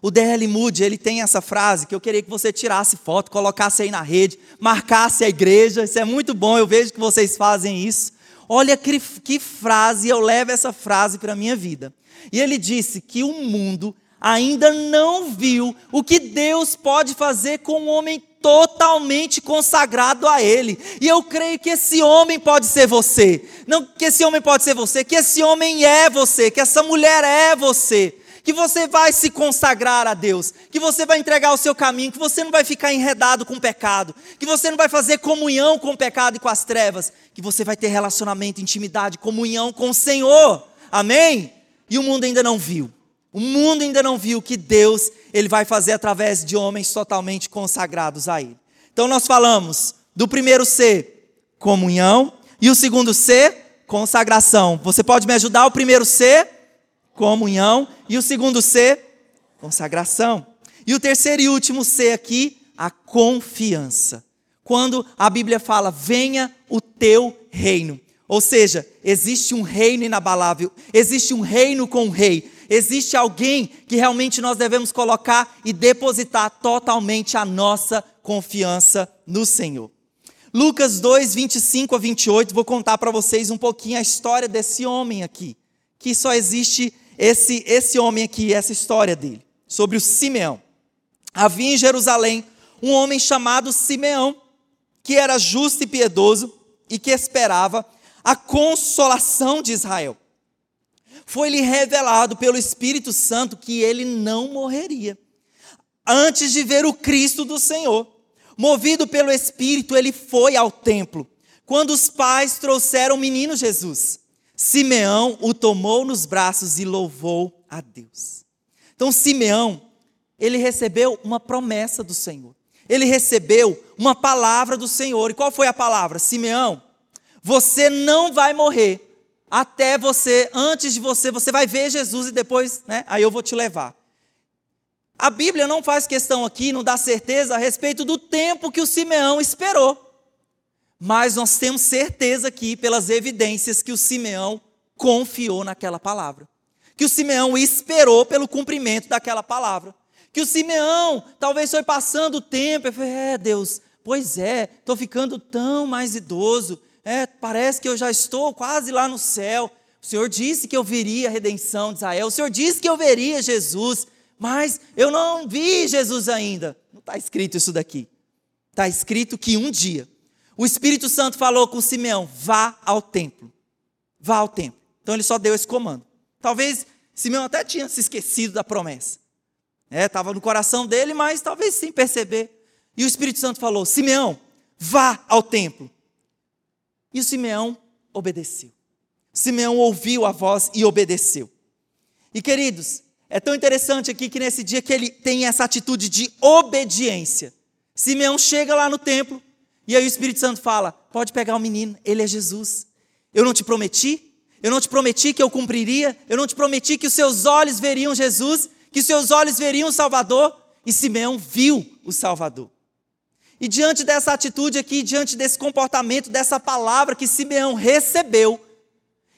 O D.L. Moody, ele tem essa frase que eu queria que você tirasse foto, colocasse aí na rede, marcasse a igreja. Isso é muito bom, eu vejo que vocês fazem isso. Olha que, que frase, eu levo essa frase para a minha vida. E ele disse que o mundo ainda não viu o que Deus pode fazer com um homem totalmente consagrado a Ele. E eu creio que esse homem pode ser você. Não que esse homem pode ser você, que esse homem é você, que essa mulher é você que você vai se consagrar a Deus, que você vai entregar o seu caminho, que você não vai ficar enredado com o pecado, que você não vai fazer comunhão com o pecado e com as trevas, que você vai ter relacionamento, intimidade, comunhão com o Senhor. Amém? E o mundo ainda não viu. O mundo ainda não viu que Deus ele vai fazer através de homens totalmente consagrados a Ele. Então nós falamos do primeiro C, comunhão, e o segundo C, consagração. Você pode me ajudar? O primeiro C, comunhão. E o segundo C, consagração. E o terceiro e último C aqui, a confiança. Quando a Bíblia fala, venha o teu reino. Ou seja, existe um reino inabalável, existe um reino com um rei, existe alguém que realmente nós devemos colocar e depositar totalmente a nossa confiança no Senhor. Lucas 2, 25 a 28, vou contar para vocês um pouquinho a história desse homem aqui, que só existe esse, esse homem aqui, essa história dele, sobre o Simeão. Havia em Jerusalém um homem chamado Simeão, que era justo e piedoso e que esperava a consolação de Israel. Foi-lhe revelado pelo Espírito Santo que ele não morreria antes de ver o Cristo do Senhor. Movido pelo Espírito, ele foi ao templo. Quando os pais trouxeram o menino Jesus, Simeão o tomou nos braços e louvou a Deus. Então, Simeão, ele recebeu uma promessa do Senhor. Ele recebeu uma palavra do Senhor. E qual foi a palavra? Simeão, você não vai morrer até você, antes de você, você vai ver Jesus e depois, né? Aí eu vou te levar. A Bíblia não faz questão aqui, não dá certeza a respeito do tempo que o Simeão esperou. Mas nós temos certeza aqui, pelas evidências, que o Simeão confiou naquela palavra. Que o Simeão esperou pelo cumprimento daquela palavra. Que o Simeão talvez foi passando o tempo e falou: É, Deus, pois é, estou ficando tão mais idoso. É, parece que eu já estou quase lá no céu. O Senhor disse que eu veria a redenção de Israel. O Senhor disse que eu veria Jesus. Mas eu não vi Jesus ainda. Não está escrito isso daqui. Está escrito que um dia o Espírito Santo falou com Simeão: vá ao templo. Vá ao templo. Então ele só deu esse comando. Talvez Simeão até tinha se esquecido da promessa. Estava é, no coração dele, mas talvez sem perceber. E o Espírito Santo falou: Simeão, vá ao templo. E o Simeão obedeceu. Simeão ouviu a voz e obedeceu. E queridos, é tão interessante aqui que nesse dia que ele tem essa atitude de obediência. Simeão chega lá no templo, e aí o Espírito Santo fala: pode pegar o menino, ele é Jesus. Eu não te prometi? Eu não te prometi que eu cumpriria? Eu não te prometi que os seus olhos veriam Jesus? Que os seus olhos veriam o Salvador? E Simeão viu o Salvador. E diante dessa atitude aqui, diante desse comportamento, dessa palavra que Simeão recebeu,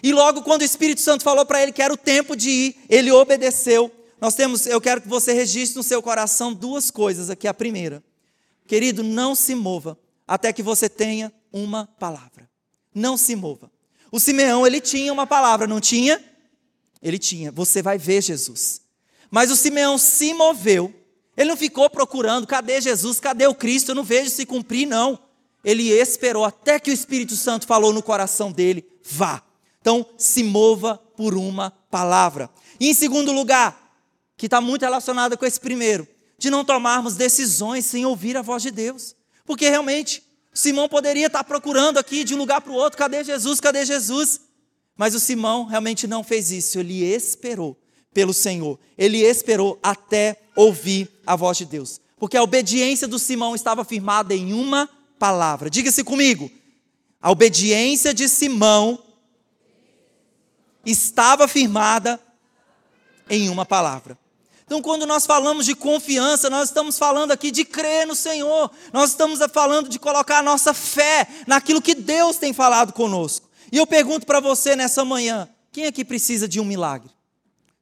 e logo quando o Espírito Santo falou para ele que era o tempo de ir, ele obedeceu. Nós temos, eu quero que você registre no seu coração duas coisas aqui. A primeira, querido, não se mova até que você tenha uma palavra. Não se mova. O Simeão, ele tinha uma palavra, não tinha? Ele tinha. Você vai ver Jesus. Mas o Simeão se moveu. Ele não ficou procurando, cadê Jesus? Cadê o Cristo? Eu não vejo se cumprir, não. Ele esperou até que o Espírito Santo falou no coração dele: vá. Então, se mova por uma palavra. E em segundo lugar, que está muito relacionado com esse primeiro, de não tomarmos decisões sem ouvir a voz de Deus. Porque realmente, Simão poderia estar procurando aqui de um lugar para o outro: cadê Jesus? Cadê Jesus? Mas o Simão realmente não fez isso, ele esperou pelo Senhor, ele esperou até ouvir a voz de Deus, porque a obediência do Simão estava firmada em uma palavra. Diga-se comigo, a obediência de Simão estava firmada em uma palavra. Então, quando nós falamos de confiança, nós estamos falando aqui de crer no Senhor, nós estamos falando de colocar a nossa fé naquilo que Deus tem falado conosco. E eu pergunto para você nessa manhã: quem aqui precisa de um milagre?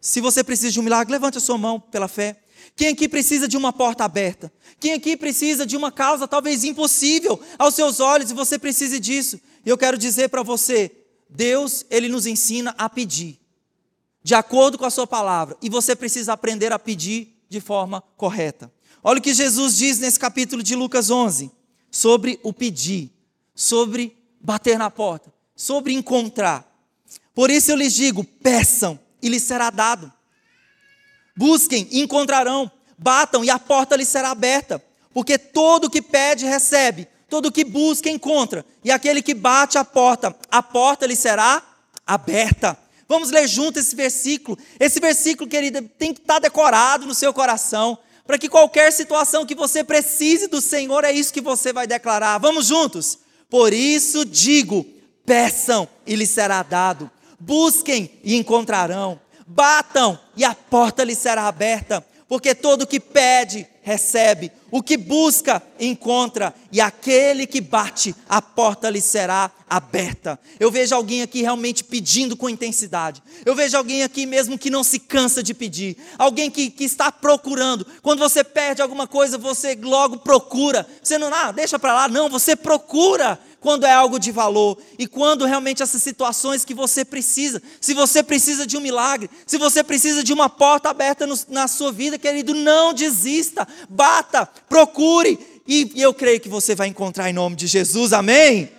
Se você precisa de um milagre, levante a sua mão pela fé. Quem aqui precisa de uma porta aberta? Quem aqui precisa de uma causa talvez impossível aos seus olhos e você precisa disso? E eu quero dizer para você: Deus, Ele nos ensina a pedir de acordo com a sua palavra, e você precisa aprender a pedir de forma correta. Olha o que Jesus diz nesse capítulo de Lucas 11, sobre o pedir, sobre bater na porta, sobre encontrar. Por isso eu lhes digo: peçam e lhes será dado. Busquem e encontrarão. Batam e a porta lhes será aberta. Porque todo que pede, recebe. Todo que busca, encontra. E aquele que bate a porta, a porta lhe será aberta. Vamos ler junto esse versículo. Esse versículo, querida, tem que estar decorado no seu coração, para que qualquer situação que você precise do Senhor, é isso que você vai declarar. Vamos juntos? Por isso digo: peçam e lhes será dado, busquem e encontrarão, batam e a porta lhes será aberta, porque todo que pede, recebe, o que busca, encontra, e aquele que bate, a porta lhe será aberta. Eu vejo alguém aqui realmente pedindo com intensidade. Eu vejo alguém aqui mesmo que não se cansa de pedir. Alguém que, que está procurando. Quando você perde alguma coisa, você logo procura. Você não, ah, deixa para lá. Não, você procura quando é algo de valor e quando realmente essas situações que você precisa. Se você precisa de um milagre, se você precisa de uma porta aberta no, na sua vida, querido, não desista, bata, procure e, eu creio que você vai encontrar em nome de Jesus. Amém.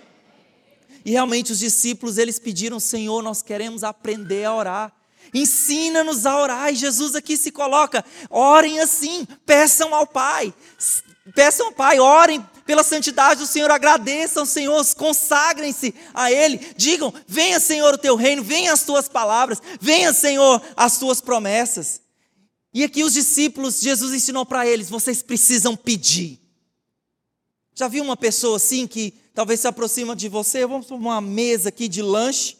E realmente os discípulos eles pediram, Senhor, nós queremos aprender a orar. Ensina-nos a orar. E Jesus aqui se coloca: orem assim, peçam ao Pai. Peçam ao Pai, orem pela santidade do Senhor, agradeçam, Senhor, consagrem-se a Ele, digam: venha, Senhor, o teu reino, venha as tuas palavras, venha, Senhor, as tuas promessas. E aqui os discípulos, Jesus ensinou para eles: vocês precisam pedir. Já viu uma pessoa assim que talvez se aproxima de você? Vamos para uma mesa aqui de lanche.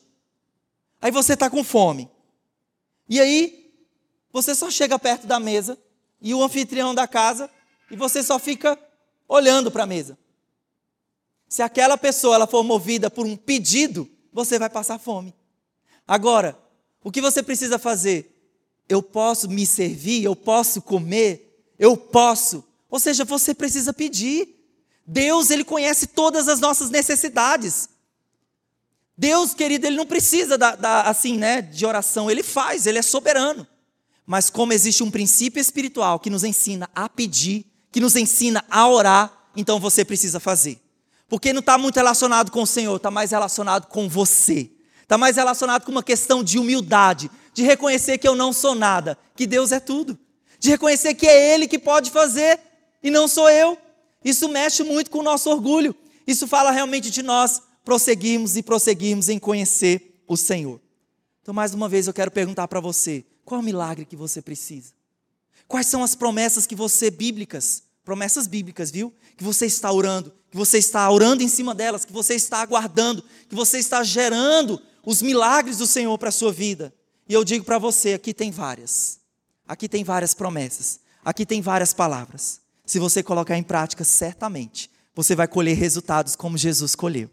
Aí você está com fome. E aí, você só chega perto da mesa e o anfitrião da casa e você só fica olhando para a mesa. Se aquela pessoa ela for movida por um pedido, você vai passar fome. Agora, o que você precisa fazer? Eu posso me servir, eu posso comer, eu posso. Ou seja, você precisa pedir. Deus, ele conhece todas as nossas necessidades. Deus, querido, ele não precisa da, da, assim, né, de oração, ele faz, ele é soberano. Mas como existe um princípio espiritual que nos ensina a pedir, que nos ensina a orar, então você precisa fazer. Porque não está muito relacionado com o Senhor, está mais relacionado com você. Está mais relacionado com uma questão de humildade, de reconhecer que eu não sou nada, que Deus é tudo. De reconhecer que é Ele que pode fazer e não sou eu. Isso mexe muito com o nosso orgulho. Isso fala realmente de nós prosseguirmos e prosseguirmos em conhecer o Senhor. Então, mais uma vez, eu quero perguntar para você: qual é o milagre que você precisa? Quais são as promessas que você, bíblicas, promessas bíblicas, viu? Que você está orando, que você está orando em cima delas, que você está aguardando, que você está gerando os milagres do Senhor para a sua vida. E eu digo para você: aqui tem várias. Aqui tem várias promessas. Aqui tem várias palavras. Se você colocar em prática, certamente você vai colher resultados como Jesus colheu.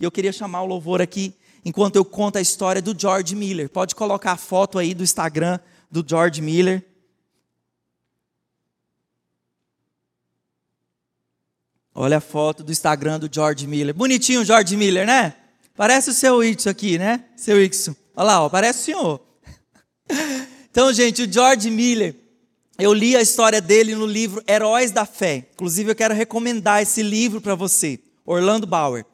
E eu queria chamar o louvor aqui, enquanto eu conto a história do George Miller. Pode colocar a foto aí do Instagram do George Miller. Olha a foto do Instagram do George Miller. Bonitinho o George Miller, né? Parece o seu Ixo aqui, né? Seu Ixo. Olha lá, ó, parece o senhor. Então, gente, o George Miller, eu li a história dele no livro Heróis da Fé. Inclusive, eu quero recomendar esse livro para você, Orlando Bauer.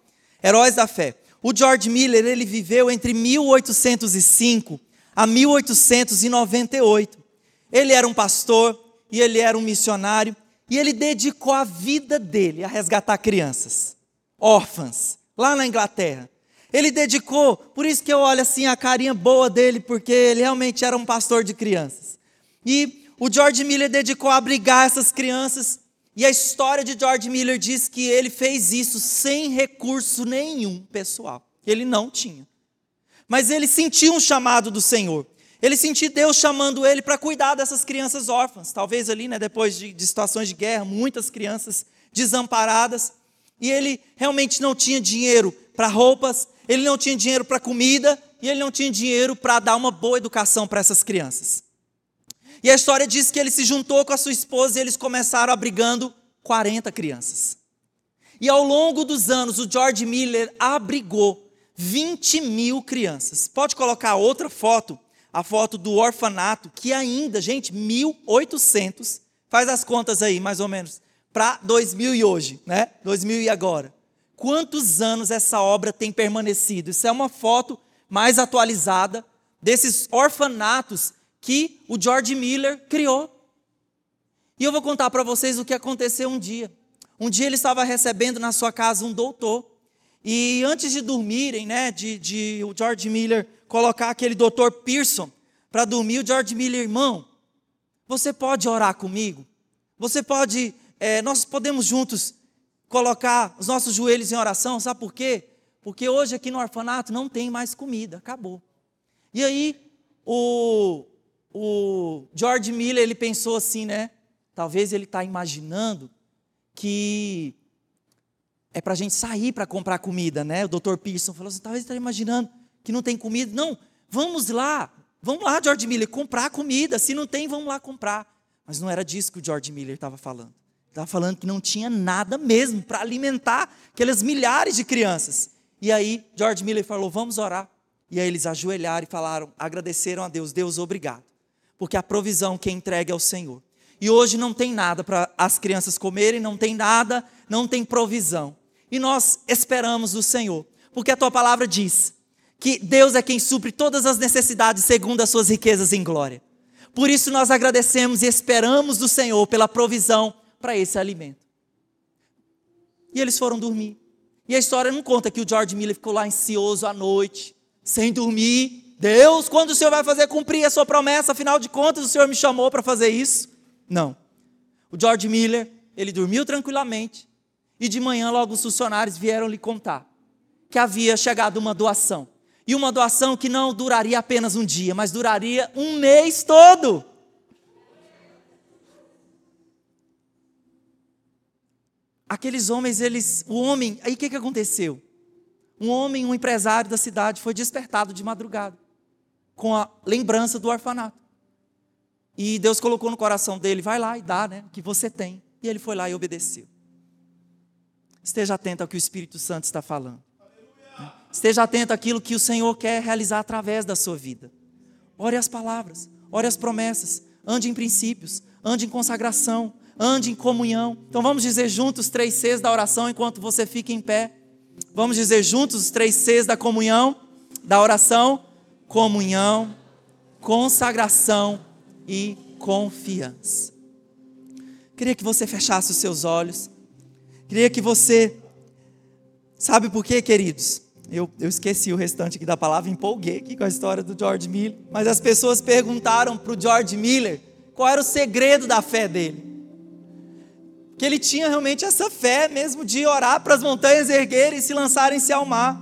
Heróis da Fé. O George Miller, ele viveu entre 1805 a 1898. Ele era um pastor e ele era um missionário e ele dedicou a vida dele a resgatar crianças, órfãs, lá na Inglaterra. Ele dedicou, por isso que eu olho assim a carinha boa dele, porque ele realmente era um pastor de crianças. E o George Miller dedicou a abrigar essas crianças, e a história de George Miller diz que ele fez isso sem recurso nenhum pessoal. Ele não tinha. Mas ele sentiu um chamado do Senhor. Ele sentiu Deus chamando ele para cuidar dessas crianças órfãs. Talvez ali, né, depois de, de situações de guerra, muitas crianças desamparadas. E ele realmente não tinha dinheiro para roupas, ele não tinha dinheiro para comida e ele não tinha dinheiro para dar uma boa educação para essas crianças. E a história diz que ele se juntou com a sua esposa e eles começaram abrigando 40 crianças. E ao longo dos anos, o George Miller abrigou 20 mil crianças. Pode colocar outra foto a foto do orfanato, que ainda, gente, 1800, faz as contas aí, mais ou menos, para 2000 e hoje, né? 2000 e agora. Quantos anos essa obra tem permanecido? Isso é uma foto mais atualizada desses orfanatos que o George Miller criou. E eu vou contar para vocês o que aconteceu um dia. Um dia ele estava recebendo na sua casa um doutor. E antes de dormirem, né, de, de o George Miller colocar aquele doutor Pearson para dormir, o George Miller, irmão, você pode orar comigo? Você pode, é, nós podemos juntos colocar os nossos joelhos em oração, sabe por quê? Porque hoje aqui no orfanato não tem mais comida, acabou. E aí, o, o George Miller, ele pensou assim, né? Talvez ele está imaginando que é para a gente sair para comprar comida, né? O doutor Pearson falou assim, talvez está imaginando que não tem comida. Não, vamos lá, vamos lá, George Miller, comprar comida. Se não tem, vamos lá comprar. Mas não era disso que o George Miller estava falando. Estava falando que não tinha nada mesmo para alimentar aquelas milhares de crianças. E aí, George Miller falou: vamos orar. E aí eles ajoelharam e falaram, agradeceram a Deus: Deus, obrigado. Porque a provisão que é o Senhor. E hoje não tem nada para as crianças comerem, não tem nada, não tem provisão. E nós esperamos do Senhor. Porque a tua palavra diz que Deus é quem supre todas as necessidades segundo as suas riquezas em glória. Por isso nós agradecemos e esperamos do Senhor pela provisão para esse alimento. E eles foram dormir. E a história não conta que o George Miller ficou lá ansioso à noite, sem dormir. Deus, quando o Senhor vai fazer cumprir a sua promessa? Afinal de contas, o Senhor me chamou para fazer isso? Não. O George Miller, ele dormiu tranquilamente. E de manhã, logo os funcionários vieram lhe contar que havia chegado uma doação e uma doação que não duraria apenas um dia, mas duraria um mês todo. Aqueles homens, eles, o homem, aí o que, que aconteceu? Um homem, um empresário da cidade, foi despertado de madrugada, com a lembrança do orfanato. E Deus colocou no coração dele, vai lá e dá, né, o que você tem. E ele foi lá e obedeceu. Esteja atento ao que o Espírito Santo está falando. Esteja atento àquilo que o Senhor quer realizar através da sua vida. Ore as palavras, ore as promessas, ande em princípios, ande em consagração, ande em comunhão. Então vamos dizer juntos os três Cs da oração enquanto você fica em pé. Vamos dizer juntos os três Cs da comunhão, da oração: comunhão, consagração e confiança. Queria que você fechasse os seus olhos. Queria que você. Sabe por quê, queridos? Eu, eu esqueci o restante aqui da palavra, empolguei aqui com a história do George Miller. Mas as pessoas perguntaram para o George Miller qual era o segredo da fé dele. Que ele tinha realmente essa fé mesmo de orar para as montanhas erguerem e se lançarem-se ao mar.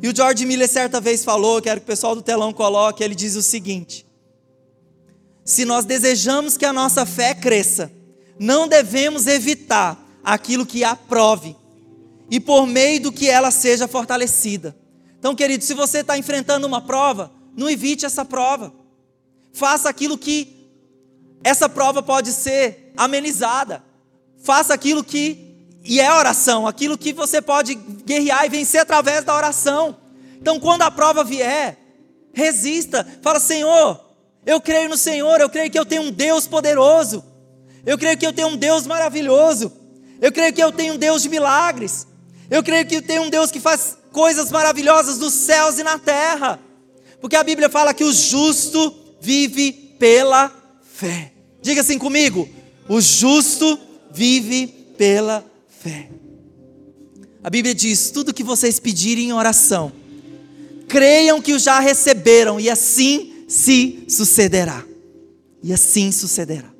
E o George Miller certa vez falou, quero que o pessoal do telão coloque, ele diz o seguinte: Se nós desejamos que a nossa fé cresça, não devemos evitar aquilo que a prove e por meio do que ela seja fortalecida. Então, querido, se você está enfrentando uma prova, não evite essa prova. Faça aquilo que essa prova pode ser amenizada. Faça aquilo que E é oração, aquilo que você pode guerrear e vencer através da oração. Então, quando a prova vier, resista, fala: Senhor, eu creio no Senhor, eu creio que eu tenho um Deus poderoso, eu creio que eu tenho um Deus maravilhoso, eu creio que eu tenho um Deus de milagres, eu creio que eu tenho um Deus que faz coisas maravilhosas nos céus e na terra, porque a Bíblia fala que o justo vive pela fé. Diga assim comigo: o justo vive pela fé. A Bíblia diz: tudo que vocês pedirem em oração, creiam que o já receberam, e assim se sucederá. E assim sucederá.